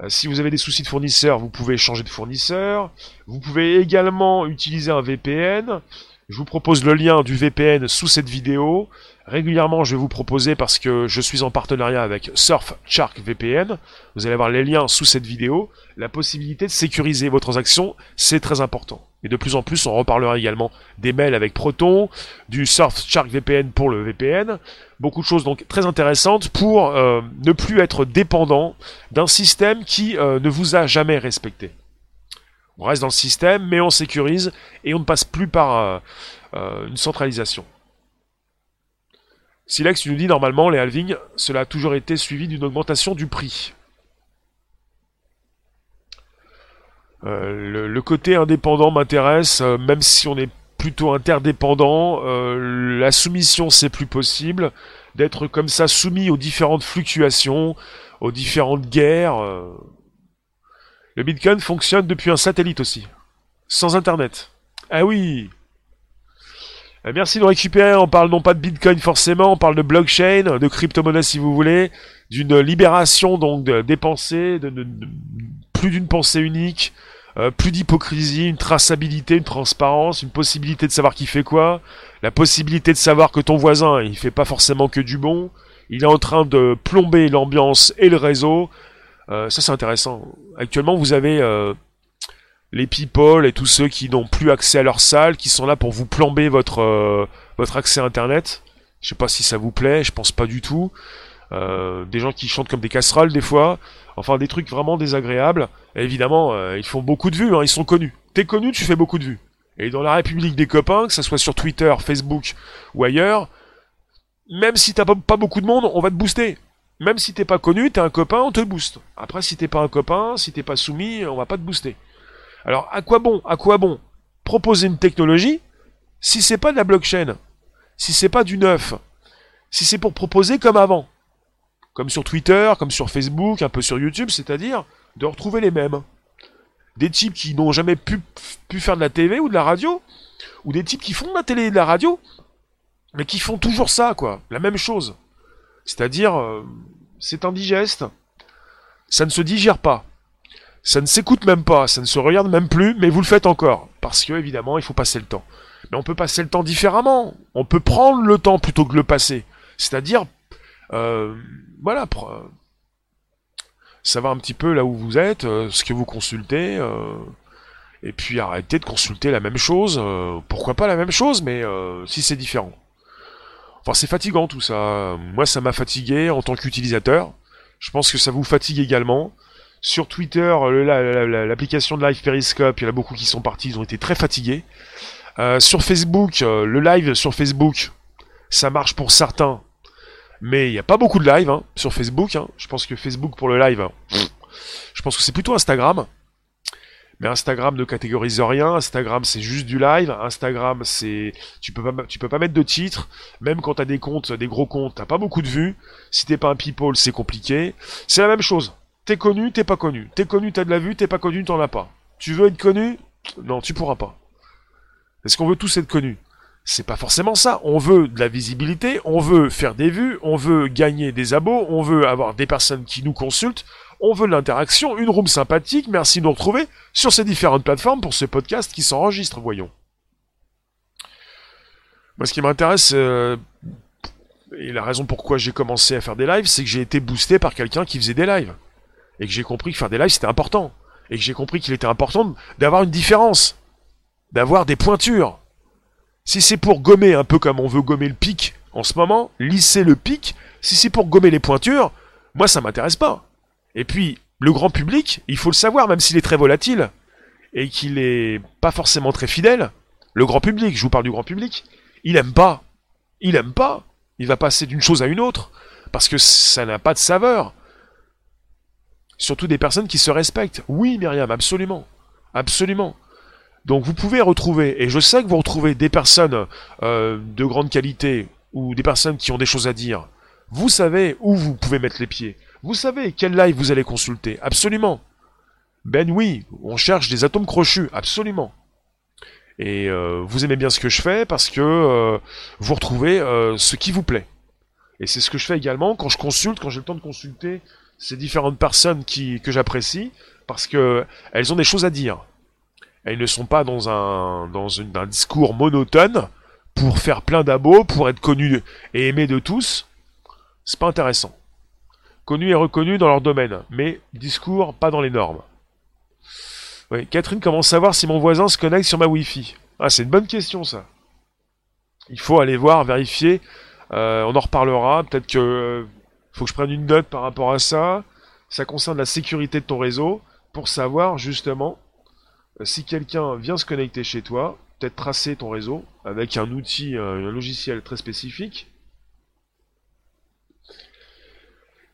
Euh, si vous avez des soucis de fournisseur, vous pouvez changer de fournisseur. Vous pouvez également utiliser un VPN. Je vous propose le lien du VPN sous cette vidéo. Régulièrement, je vais vous proposer, parce que je suis en partenariat avec Surfshark VPN, vous allez avoir les liens sous cette vidéo, la possibilité de sécuriser vos transactions, c'est très important. Et de plus en plus, on reparlera également des mails avec Proton, du Surfshark VPN pour le VPN, beaucoup de choses donc très intéressantes pour euh, ne plus être dépendant d'un système qui euh, ne vous a jamais respecté. On reste dans le système, mais on sécurise et on ne passe plus par euh, une centralisation. Silex, tu nous dis normalement, les halvings, cela a toujours été suivi d'une augmentation du prix. le, côté indépendant m'intéresse, même si on est plutôt interdépendant. Euh, la soumission, c'est plus possible. D'être comme ça soumis aux différentes fluctuations, aux différentes guerres. Euh. Le Bitcoin fonctionne depuis un satellite aussi. Sans Internet. Ah oui Merci de récupérer, on parle non pas de Bitcoin forcément, on parle de blockchain, de crypto-monnaie si vous voulez, d'une libération donc des pensées, de plus d'une pensée unique, euh, plus d'hypocrisie, une traçabilité, une transparence, une possibilité de savoir qui fait quoi, la possibilité de savoir que ton voisin, il fait pas forcément que du bon, il est en train de plomber l'ambiance et le réseau. Euh, ça c'est intéressant. Actuellement, vous avez euh, les people et tous ceux qui n'ont plus accès à leur salle, qui sont là pour vous plomber votre votre accès à Internet. Je sais pas si ça vous plaît, je pense pas du tout. des gens qui chantent comme des casseroles des fois. Enfin, des trucs vraiment désagréables. évidemment, euh, ils font beaucoup de vues, hein, ils sont connus. T'es connu, tu fais beaucoup de vues. Et dans la République des copains, que ce soit sur Twitter, Facebook ou ailleurs, même si t'as pas, beaucoup de monde, on va te booster. Même si t'es pas connu, t'es un copain, on te booste. Après, si t'es pas un copain, si t'es pas soumis, on va pas te booster. Alors, à quoi bon, à quoi bon proposer une technologie si c'est pas de la blockchain, si c'est pas du neuf, si c'est pour proposer comme avant comme sur Twitter, comme sur Facebook, un peu sur YouTube, c'est-à-dire de retrouver les mêmes. Des types qui n'ont jamais pu, faire de la TV ou de la radio, ou des types qui font de la télé et de la radio, mais qui font toujours ça, quoi, la même chose. C'est-à-dire, euh, c'est indigeste, ça ne se digère pas, ça ne s'écoute même pas, ça ne se regarde même plus, mais vous le faites encore, parce que évidemment, il faut passer le temps. Mais on peut passer le temps différemment, on peut prendre le temps plutôt que le passer. C'est-à-dire euh, voilà, euh, savoir un petit peu là où vous êtes, euh, ce que vous consultez, et puis arrêter de consulter la même chose. pourquoi pas la même chose, mais si c'est différent. Enfin, c'est fatigant tout ça. Moi, ça m'a fatigué en tant qu'utilisateur. Je pense que ça vous fatigue également. Sur Twitter, l'application de Live Periscope, il y en a beaucoup qui sont partis, ils ont été très fatigués. Euh, sur Facebook, euh, le live sur Facebook, ça marche pour certains, mais il n'y a pas beaucoup de live hein, sur Facebook. Hein. Je pense que Facebook pour le live, je pense que c'est plutôt Instagram. Mais Instagram ne catégorise rien. Instagram, c'est juste du live. Instagram, c'est tu peux pas peux pas mettre de titre. Même quand t'as des comptes, des gros comptes, t'as pas beaucoup de vues. Si t'es pas un people, c'est compliqué. C'est la même chose. T'es connu, t'es pas connu. T'es connu, t'as de la vue. T'es pas connu, t'en as pas. Tu veux être connu? Non, tu pourras pas. Est-ce qu'on veut tous être connus? C'est pas forcément ça. On veut de la visibilité, on veut faire des vues, on veut gagner des abos, on veut avoir des personnes qui nous consultent, on veut de l'interaction, une room sympathique. Merci de nous retrouver sur ces différentes plateformes pour ce podcast qui s'enregistre, voyons. Moi, ce qui m'intéresse, euh, et la raison pourquoi j'ai commencé à faire des lives, c'est que j'ai été boosté par quelqu'un qui faisait des lives. Et que j'ai compris que faire des lives, c'était important. Et que j'ai compris qu'il était important d'avoir une différence. D'avoir des pointures. Si c'est pour gommer un peu comme on veut gommer le pic en ce moment, lisser le pic, si c'est pour gommer les pointures, moi ça m'intéresse pas. Et puis, le grand public, il faut le savoir, même s'il est très volatile, et qu'il est pas forcément très fidèle, le grand public, je vous parle du grand public, il aime pas. Il aime pas. Il va passer d'une chose à une autre, parce que ça n'a pas de saveur. Surtout des personnes qui se respectent. Oui, Myriam, absolument. Absolument. Donc vous pouvez retrouver, et je sais que vous retrouvez des personnes euh, de grande qualité ou des personnes qui ont des choses à dire. Vous savez où vous pouvez mettre les pieds. Vous savez quel live vous allez consulter. Absolument. Ben oui, on cherche des atomes crochus. Absolument. Et euh, vous aimez bien ce que je fais parce que euh, vous retrouvez ce qui vous plaît. Et c'est ce que je fais également quand je consulte, quand j'ai le temps de consulter ces différentes personnes qui, que j'apprécie, parce que elles ont des choses à dire. Elles ne sont pas dans un, dans un discours monotone pour faire plein d'abos, pour être connues et aimées de tous. C'est pas intéressant. Connues et reconnues dans leur domaine, mais discours pas dans les normes. Oui, Catherine comment savoir si mon voisin se connecte sur ma Wi-Fi. Ah, c'est une bonne question ça. Il faut aller voir, vérifier. Euh, on en reparlera. Peut-être que euh, faut que je prenne une note par rapport à ça. Ça concerne la sécurité de ton réseau pour savoir justement euh, si quelqu'un vient se connecter chez toi, peut-être tracer ton réseau avec un outil, euh, un logiciel très spécifique.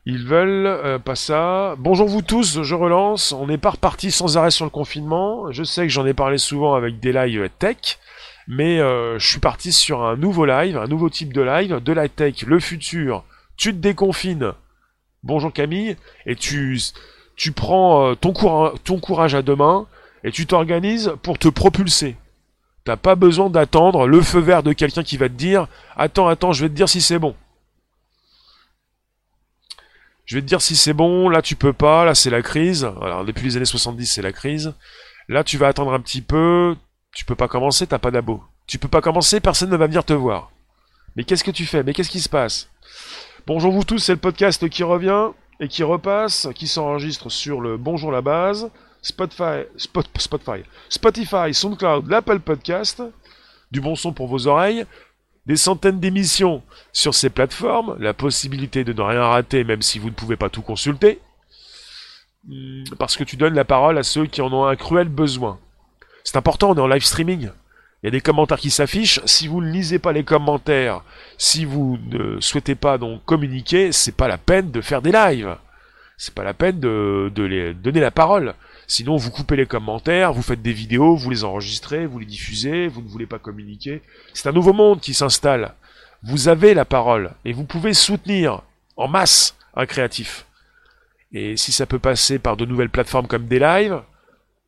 Ils veulent euh, pas ça. Bonjour vous tous, je relance. On n'est pas reparti sans arrêt sur le confinement. Je sais que j'en ai parlé souvent avec des lives tech, mais je suis parti sur un nouveau live, un nouveau type de live, de la tech, le futur. Tu te déconfines. Bonjour Camille, et tu tu prends ton, ton courage à deux mains et tu t'organises pour te propulser. T'as pas besoin d'attendre le feu vert de quelqu'un qui va te dire Attends, attends, je vais te dire si c'est bon. Je vais te dire si c'est bon, là tu peux pas, là c'est la crise. Alors depuis les années 70 c'est la crise. Là tu vas attendre un petit peu, tu peux pas commencer, t'as pas d'abo. Tu peux pas commencer, personne ne va venir te voir. Mais qu'est-ce que tu fais? Mais qu'est-ce qui se passe? Bonjour vous tous, c'est le podcast qui revient et qui repasse, qui s'enregistre sur le Bonjour la base. Spotify, Spotify, Spotify, SoundCloud, l'Apple Podcast, du bon son pour vos oreilles, des centaines d'émissions sur ces plateformes, la possibilité de ne rien rater même si vous ne pouvez pas tout consulter, hmm, parce que tu donnes la parole à ceux qui en ont un cruel besoin. C'est important, on est en live streaming. Il y a des commentaires qui s'affichent. Si vous ne lisez pas les commentaires, si vous ne souhaitez pas donc communiquer, c'est pas la peine de faire des lives. C'est pas la peine de, de les donner la parole. Sinon, vous coupez les commentaires, vous faites des vidéos, vous les enregistrez, vous les diffusez, vous ne voulez pas communiquer. C'est un nouveau monde qui s'installe. Vous avez la parole et vous pouvez soutenir en masse un créatif. Et si ça peut passer par de nouvelles plateformes comme des lives,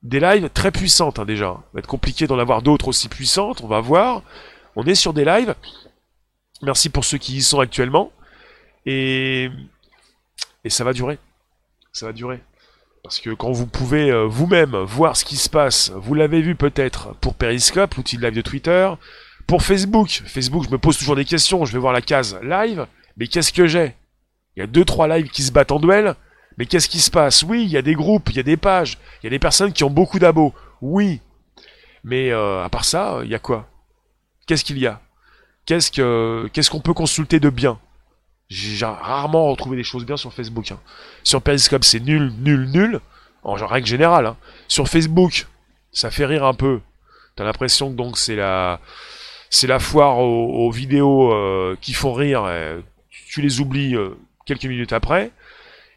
des lives très puissantes hein, déjà. Va être compliqué d'en avoir d'autres aussi puissantes, on va voir. On est sur des lives. Merci pour ceux qui y sont actuellement. Et, et ça va durer. Ça va durer. Parce que quand vous pouvez euh, vous-même voir ce qui se passe, vous l'avez vu peut-être pour Periscope, l'outil live de Twitter, pour Facebook, Facebook, je me pose toujours des questions, je vais voir la case live, mais qu'est-ce que j'ai? Il y a deux trois lives qui se battent en duel, mais qu'est-ce qui se passe? Oui, il y a des groupes, il y a des pages, il y a des personnes qui ont beaucoup d'abos, oui. Mais euh, à part ça, il y a quoi? Qu'est-ce qu'il y a? Qu'est-ce que qu'est-ce qu'on peut consulter de bien? J'ai rarement retrouvé des choses bien sur Facebook. Hein. Sur Periscope, c'est nul, nul, nul. En règle générale. Hein. Sur Facebook, ça fait rire un peu. T'as l'impression que donc c'est la c'est la foire aux, vidéos euh, qui font rire. tu les oublies euh, quelques minutes après.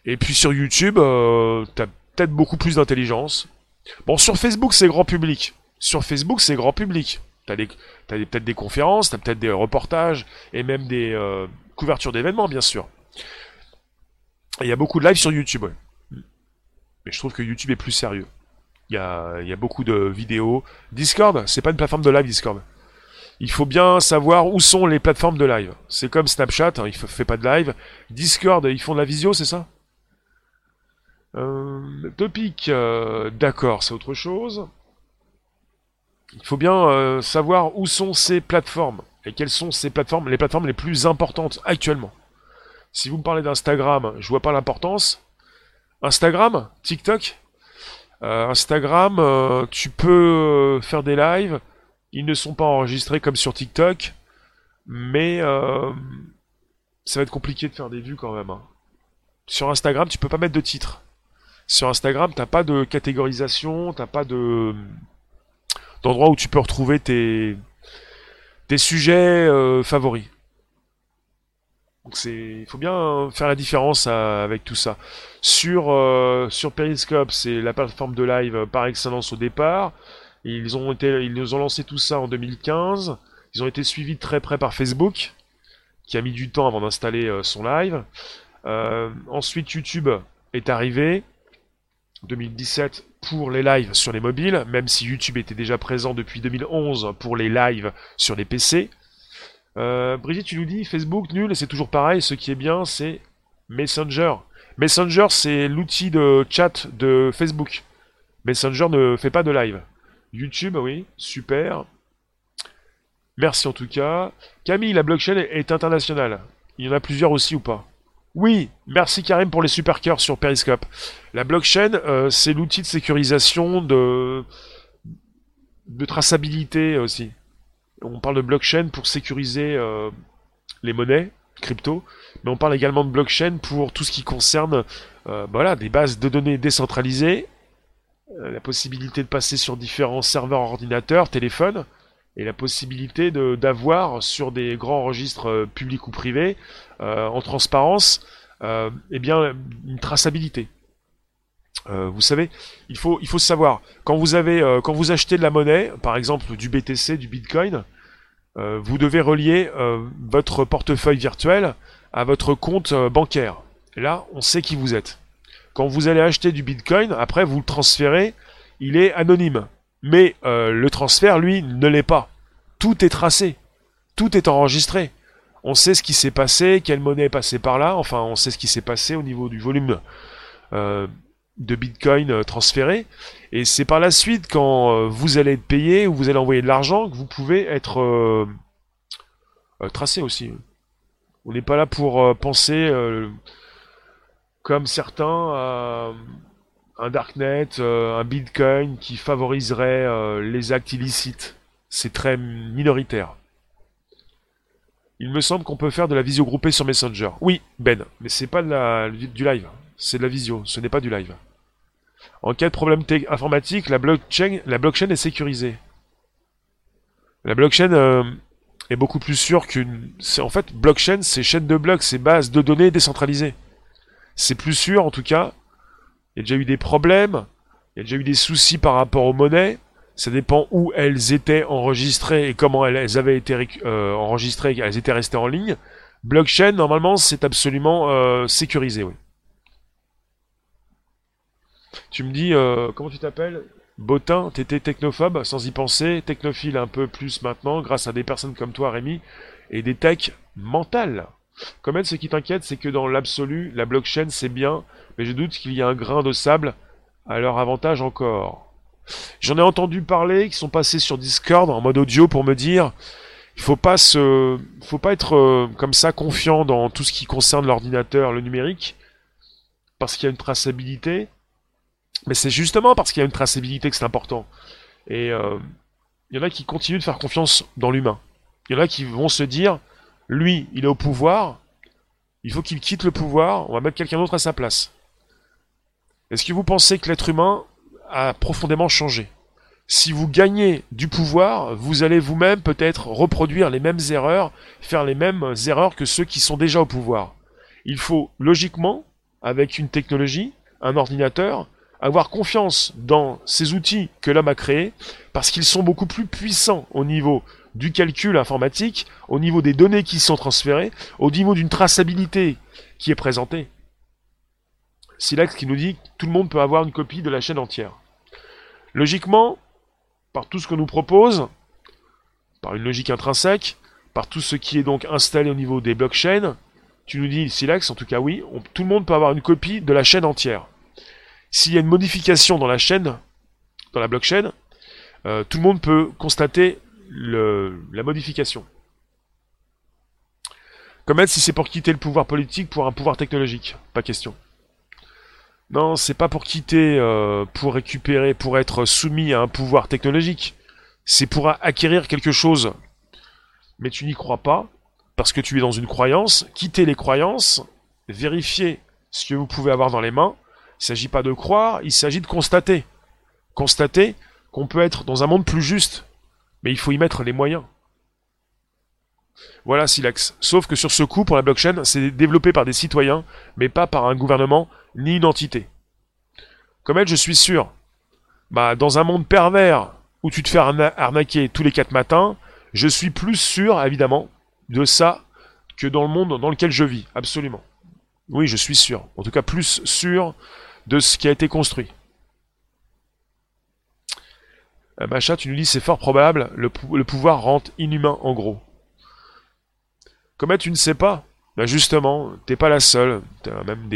Et puis sur YouTube, euh, t'as peut-être beaucoup plus d'intelligence. Bon, sur Facebook, c'est grand public. Sur Facebook, c'est grand public. T'as peut-être des conférences, t'as peut-être des reportages et même des couvertures d'événements, bien sûr. Il y a beaucoup de live sur YouTube, Mais je trouve que YouTube est plus sérieux. Il y a, y a beaucoup de vidéos. Discord, c'est pas une plateforme de live, Discord il faut bien savoir où sont les plateformes de live. C'est comme Snapchat, hein, il ne fait pas de live. Discord, ils font de la visio, c'est ça? Euh, Topic, euh, d'accord, c'est autre chose. Il faut bien euh, savoir où sont ces plateformes et quelles sont ces plateformes, les plateformes les plus importantes actuellement. Si vous me parlez d'Instagram, je vois pas l'importance. Instagram, TikTok, Instagram, tu peux faire des lives, ils ne sont pas enregistrés comme sur TikTok, mais ça va être compliqué de faire des vues quand même. Hein. Sur Instagram, tu peux pas mettre de titre. Sur Instagram, t'as pas de catégorisation, t'as pas de d'endroit où tu peux retrouver tes sujets euh, favoris. Donc c'est, il faut bien faire la différence euh, avec tout ça. Sur sur Periscope, c'est la plateforme de live par excellence au départ. Ils ont été, ils nous ont lancé tout ça en 2015. Ils ont été suivis de très près par Facebook, qui a mis du temps avant d'installer euh, son live. Euh, ensuite, YouTube est arrivé. 2017 pour les lives sur les mobiles, même si YouTube était déjà présent depuis 2011 pour les lives sur les PC. Euh, Brigitte, tu nous dis Facebook nul, c'est toujours pareil. Ce qui est bien, c'est Messenger. Messenger, c'est l'outil de chat de Facebook. Messenger ne fait pas de live. YouTube, oui, super. Merci en tout cas. Camille, la blockchain est internationale. Il y en a plusieurs aussi ou pas? Oui, merci Karim pour les super cœurs sur Periscope. La blockchain, euh, c'est l'outil de sécurisation de... de traçabilité aussi. On parle de blockchain pour sécuriser euh, les monnaies, crypto, mais on parle également de blockchain pour tout ce qui concerne euh, voilà, des bases de données décentralisées euh, la possibilité de passer sur différents serveurs ordinateurs, téléphones, et la possibilité d'avoir sur des grands registres euh, publics ou privés, euh, en transparence, eh bien, une traçabilité. vous savez, il faut, savoir, quand vous, avez, quand vous achetez de la monnaie, par exemple du BTC, du Bitcoin, vous devez relier votre portefeuille virtuel à votre compte bancaire. Là, on sait qui vous êtes. Quand vous allez acheter du Bitcoin, après vous le transférez, il est anonyme. Mais euh, le transfert, lui, ne l'est pas. Tout est tracé. Tout est enregistré. On sait ce qui s'est passé, quelle monnaie est passée par là, enfin on sait ce qui s'est passé au niveau du volume euh, de Bitcoin euh, transféré. Et c'est par la suite, quand vous allez être payé ou vous allez envoyer de l'argent, que vous pouvez être tracé aussi. On n'est pas là pour penser comme certains, euh, un darknet, euh, un bitcoin qui favoriserait euh, les actes illicites. C'est très minoritaire. Il me semble qu'on peut faire de la visio groupée sur Messenger. Oui, Ben, mais c'est pas du live. C'est de la visio, ce n'est pas du live. En cas de problème informatique, la blockchain, la blockchain est sécurisée. La blockchain est beaucoup plus sûre qu'une... En fait, blockchain, c'est chaîne de blocs, c'est base de données décentralisées. C'est plus sûr en tout cas. Il y a déjà eu des problèmes, il y a déjà eu des soucis par rapport aux monnaies. Ça dépend où elles étaient enregistrées et comment elles avaient été euh, enregistrées, elles étaient restées en ligne. Blockchain, normalement, c'est absolument euh, sécurisé, oui. Tu me dis, euh, comment tu t'appelles? Botin, t'étais technophobe, sans y penser, technophile un peu plus maintenant, grâce à des personnes comme toi, Rémi, et des techs mentales. Comme ce qui t'inquiète, c'est que dans l'absolu, la blockchain c'est bien, mais je doute qu'il y ait un grain de sable à leur avantage encore. J'en ai entendu parler qui sont passés sur Discord en mode audio pour me dire il faut pas se faut pas être euh, comme ça confiant dans tout ce qui concerne l'ordinateur, le numérique parce qu'il y a une traçabilité. Mais c'est justement parce qu'il y a une traçabilité que c'est important. Et euh, il y en a qui continuent de faire confiance dans l'humain. Il y en a qui vont se dire lui, il est au pouvoir, il faut qu'il quitte le pouvoir, on va mettre quelqu'un d'autre à sa place. Est-ce que vous pensez que l'être humain a profondément changé? Si vous gagnez du pouvoir, vous allez vous-même peut-être reproduire les mêmes erreurs, faire les mêmes erreurs que ceux qui sont déjà au pouvoir. Il faut logiquement, avec une technologie, un ordinateur, avoir confiance dans ces outils que l'homme a créés, parce qu'ils sont beaucoup plus puissants au niveau du calcul informatique, au niveau des données qui sont transférées, au niveau d'une traçabilité qui est présentée. Silex qui nous dit que tout le monde peut avoir une copie de la chaîne entière. Logiquement, par tout ce que nous propose, par une logique intrinsèque, par tout ce qui est donc installé au niveau des blockchains, tu nous dis, Silex, en tout cas oui, tout le monde peut avoir une copie de la chaîne entière. S'il y a une modification dans la chaîne, dans la blockchain, euh, tout le monde peut constater la modification. Comme si c'est pour quitter le pouvoir politique pour un pouvoir technologique. Pas question. Non, c'est pas pour quitter, euh, pour récupérer, pour être soumis à un pouvoir technologique. C'est pour acquérir quelque chose. Mais tu n'y crois pas, parce que tu es dans une croyance. Quitter les croyances, vérifier ce que vous pouvez avoir dans les mains. Il ne s'agit pas de croire, il s'agit de constater. Constater qu'on peut être dans un monde plus juste. Mais il faut y mettre les moyens. Voilà Silex. Sauf que sur ce coup, pour la blockchain, c'est développé par des citoyens, mais pas par un gouvernement ni une entité. Comme elle, je suis sûr, bah, dans un monde pervers où tu te fais arnaquer tous les quatre matins, je suis plus sûr, évidemment, de ça que dans le monde dans lequel je vis. Absolument. Oui, je suis sûr. En tout cas, plus sûr de ce qui a été construit. Euh, Macha, tu nous dis c'est fort probable, le, pouvoir rentre inhumain en gros. Comment tu ne sais pas Ben justement, t'es pas la seule. T'as même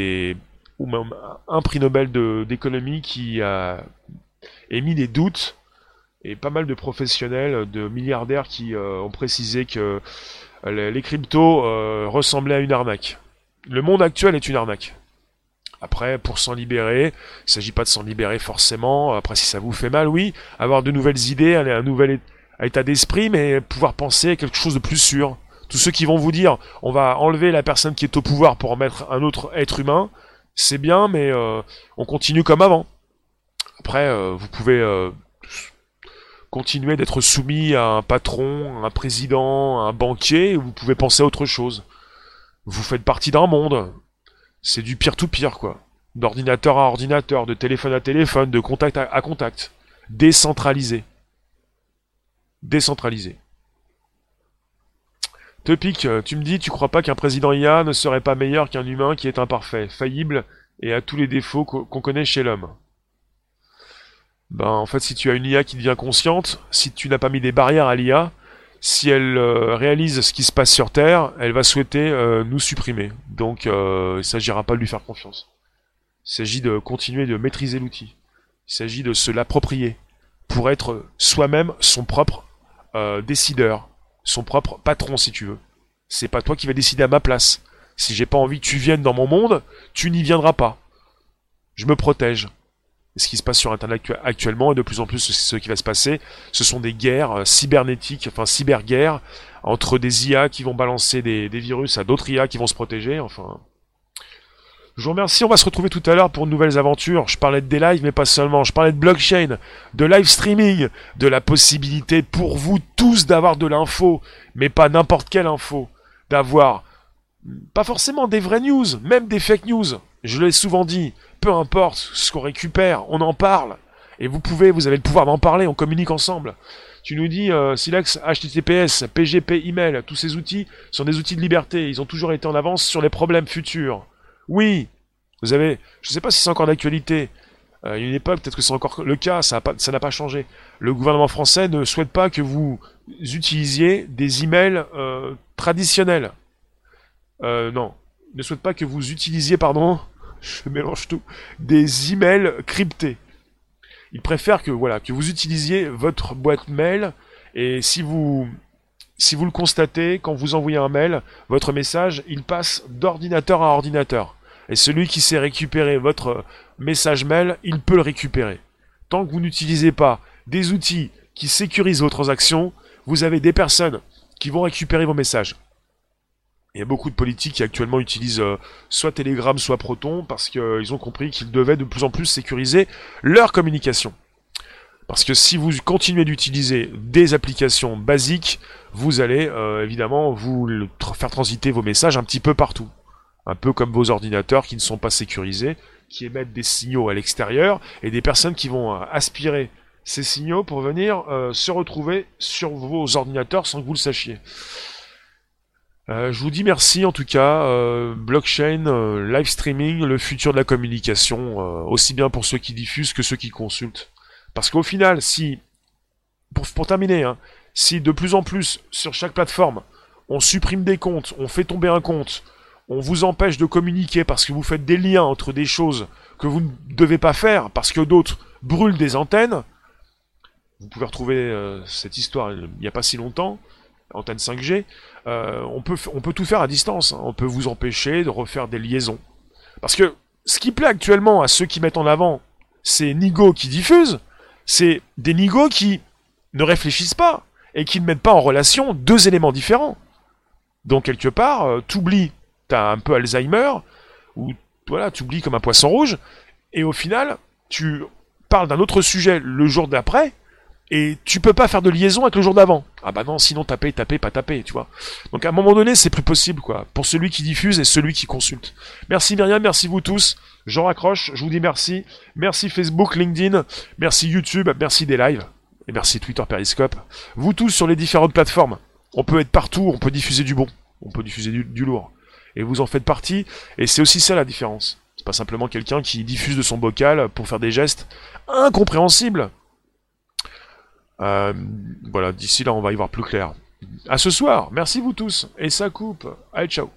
même un prix Nobel d'économie qui a émis des doutes et pas mal de professionnels, de milliardaires qui euh, ont précisé que les, cryptos euh, ressemblaient à une arnaque. Le monde actuel est une arnaque. Après, pour s'en libérer, il ne s'agit pas de s'en libérer forcément. Après, si ça vous fait mal, oui, avoir de nouvelles idées, un nouvel état d'esprit, mais pouvoir penser à quelque chose de plus sûr. Tous ceux qui vont vous dire on va enlever la personne qui est au pouvoir pour en mettre un autre être humain, c'est bien, mais euh, on continue comme avant. Après, euh, vous pouvez euh, continuer d'être soumis à un patron, un président, un banquier, ou vous pouvez penser à autre chose. Vous faites partie d'un monde. C'est du pire tout pire, quoi. D'ordinateur à ordinateur, de téléphone à téléphone, de contact à contact. Décentralisé. Décentralisé. Topic, euh, tu me dis, tu crois pas qu'un président IA ne serait pas meilleur qu'un humain qui est imparfait, faillible et a tous les défauts qu'on connaît chez l'homme? Ben, en fait, si tu as une IA qui devient consciente, si tu n'as pas mis des barrières à l'IA, si elle euh, réalise ce qui se passe sur Terre, elle va souhaiter euh, nous supprimer. Donc, il ne s'agira pas de lui faire confiance. Il s'agit de continuer de maîtriser l'outil. Il s'agit de se l'approprier pour être soi-même son propre décideur, son propre patron si tu veux. C'est pas toi qui vas décider à ma place. Si j'ai pas envie que tu viennes dans mon monde, tu n'y viendras pas. Je me protège. Ce qui se passe sur Internet actuellement, et de plus en plus ce qui va se passer, ce sont des guerres euh, cybernétiques, enfin cyberguerres, entre des IA qui vont balancer des, virus à d'autres IA qui vont se protéger, enfin... Je vous remercie, on va se retrouver tout à l'heure pour de nouvelles aventures. Je parlais de des lives, mais pas seulement. Je parlais de blockchain, de live streaming, de la possibilité pour vous tous d'avoir de l'info, mais pas n'importe quelle info. D'avoir pas forcément des vraies news, même des fake news. Je l'ai souvent dit, peu importe ce qu'on récupère, on en parle. Et vous pouvez, vous avez le pouvoir d'en parler, on communique ensemble. Tu nous dis, euh, Silex, HTTPS, PGP, email, tous ces outils sont des outils de liberté. Ils ont toujours été en avance sur les problèmes futurs. Oui, vous avez, je ne sais pas si c'est encore d'actualité. Euh, il y a une époque, peut-être que c'est encore le cas, ça n'a pas, changé. Le gouvernement français ne souhaite pas que vous utilisiez des emails euh, traditionnels. Non, ne souhaite pas que vous utilisiez, pardon, je mélange tout, des emails cryptés. Il préfère que voilà que vous utilisiez votre boîte mail et si vous si vous le constatez, quand vous envoyez un mail, votre message, il passe d'ordinateur à ordinateur. Et celui qui sait récupérer votre message mail, il peut le récupérer. Tant que vous n'utilisez pas des outils qui sécurisent vos transactions, vous avez des personnes qui vont récupérer vos messages. Il y a beaucoup de politiques qui actuellement utilisent euh, soit Telegram, soit Proton, parce qu'ils ont compris qu'ils devaient de plus en plus sécuriser leur communication. Parce que si vous continuez d'utiliser des applications basiques, vous allez euh, évidemment vous faire transiter vos messages un petit peu partout. Un peu comme vos ordinateurs qui ne sont pas sécurisés, qui émettent des signaux à l'extérieur, et des personnes qui vont euh, aspirer ces signaux pour venir euh, se retrouver sur vos ordinateurs sans que vous le sachiez. Je vous dis merci en tout cas, blockchain, live streaming, le futur de la communication, aussi bien pour ceux qui diffusent que ceux qui consultent. Parce qu'au final, si, pour, terminer, hein, si de plus en plus sur chaque plateforme, on supprime des comptes, on fait tomber un compte, on vous empêche de communiquer parce que vous faites des liens entre des choses que vous ne devez pas faire parce que d'autres brûlent des antennes. Vous pouvez retrouver euh, cette histoire il n'y a pas si longtemps, antenne 5G. Euh, on, peut, on peut tout faire à distance. Hein. On peut vous empêcher de refaire des liaisons. Parce que ce qui plaît actuellement à ceux qui mettent en avant, c'est Nigo qui diffuse, c'est des nigos qui ne réfléchissent pas et qui ne mettent pas en relation deux éléments différents. Donc quelque part, euh, t'oublies, t'as un peu Alzheimer, ou voilà, t'oublies comme un poisson rouge, et au final, tu parles d'un autre sujet le jour d'après, et tu peux pas faire de liaison avec le jour d'avant. Ah bah non, sinon taper, taper, pas taper, tu vois. Donc à un moment donné, c'est plus possible, quoi, pour celui qui diffuse et celui qui consulte. Merci Myriam, merci vous tous. J'en raccroche, je vous dis merci. Merci Facebook, LinkedIn, merci YouTube, merci des lives, et merci Twitter, Periscope. Vous tous sur les différentes plateformes. On peut être partout, on peut diffuser du bon, on peut diffuser du, lourd. Et vous en faites partie, et c'est aussi ça la différence. C'est pas simplement quelqu'un qui diffuse de son bocal pour faire des gestes incompréhensibles. Euh, voilà, d'ici là, on va y voir plus clair. À ce soir, merci vous tous, et ça coupe. Allez, ciao